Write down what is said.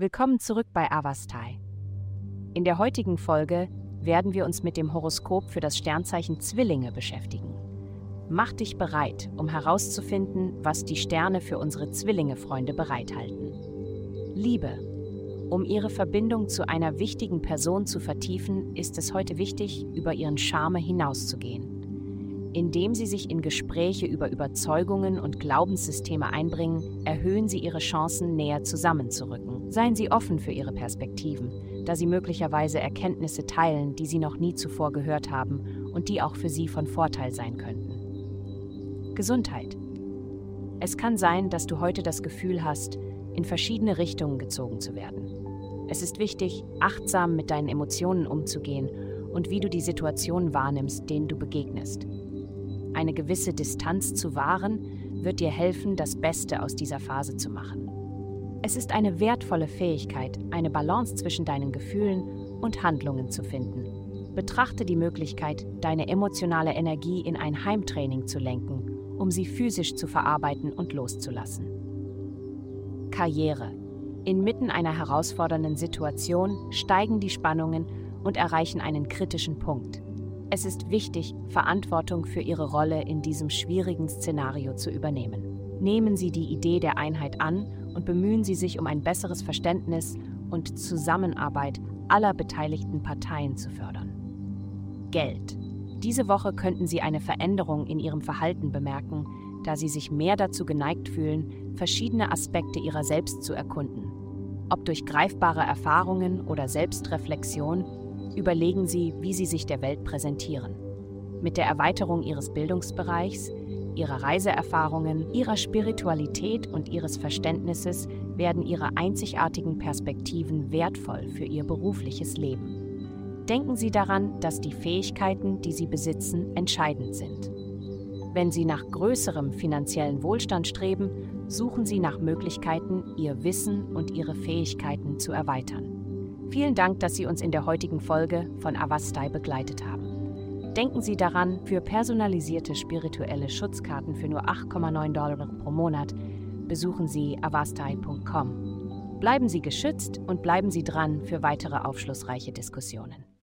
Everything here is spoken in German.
Willkommen zurück bei Avastai. In der heutigen Folge werden wir uns mit dem Horoskop für das Sternzeichen Zwillinge beschäftigen. Mach dich bereit, um herauszufinden, was die Sterne für unsere Zwillinge-Freunde bereithalten. Liebe. Um ihre Verbindung zu einer wichtigen Person zu vertiefen, ist es heute wichtig, über ihren Charme hinauszugehen. Indem sie sich in Gespräche über Überzeugungen und Glaubenssysteme einbringen, erhöhen sie ihre Chancen, näher zusammenzurücken. Seien sie offen für ihre Perspektiven, da sie möglicherweise Erkenntnisse teilen, die sie noch nie zuvor gehört haben und die auch für sie von Vorteil sein könnten. Gesundheit. Es kann sein, dass du heute das Gefühl hast, in verschiedene Richtungen gezogen zu werden. Es ist wichtig, achtsam mit deinen Emotionen umzugehen und wie du die Situationen wahrnimmst, denen du begegnest. Eine gewisse Distanz zu wahren, wird dir helfen, das Beste aus dieser Phase zu machen. Es ist eine wertvolle Fähigkeit, eine Balance zwischen deinen Gefühlen und Handlungen zu finden. Betrachte die Möglichkeit, deine emotionale Energie in ein Heimtraining zu lenken, um sie physisch zu verarbeiten und loszulassen. Karriere. Inmitten einer herausfordernden Situation steigen die Spannungen und erreichen einen kritischen Punkt. Es ist wichtig, Verantwortung für Ihre Rolle in diesem schwierigen Szenario zu übernehmen. Nehmen Sie die Idee der Einheit an und bemühen Sie sich um ein besseres Verständnis und Zusammenarbeit aller beteiligten Parteien zu fördern. Geld. Diese Woche könnten Sie eine Veränderung in Ihrem Verhalten bemerken, da Sie sich mehr dazu geneigt fühlen, verschiedene Aspekte Ihrer selbst zu erkunden. Ob durch greifbare Erfahrungen oder Selbstreflexion, überlegen Sie, wie Sie sich der Welt präsentieren. Mit der Erweiterung Ihres Bildungsbereichs, Ihrer Reiseerfahrungen, Ihrer Spiritualität und Ihres Verständnisses werden Ihre einzigartigen Perspektiven wertvoll für Ihr berufliches Leben. Denken Sie daran, dass die Fähigkeiten, die Sie besitzen, entscheidend sind. Wenn Sie nach größerem finanziellen Wohlstand streben, suchen Sie nach Möglichkeiten, Ihr Wissen und Ihre Fähigkeiten zu erweitern. Vielen Dank, dass Sie uns in der heutigen Folge von Avastai begleitet haben. Denken Sie daran, für personalisierte spirituelle Schutzkarten für nur 8,9 Dollar pro Monat besuchen Sie avastai.com. Bleiben Sie geschützt und bleiben Sie dran für weitere aufschlussreiche Diskussionen.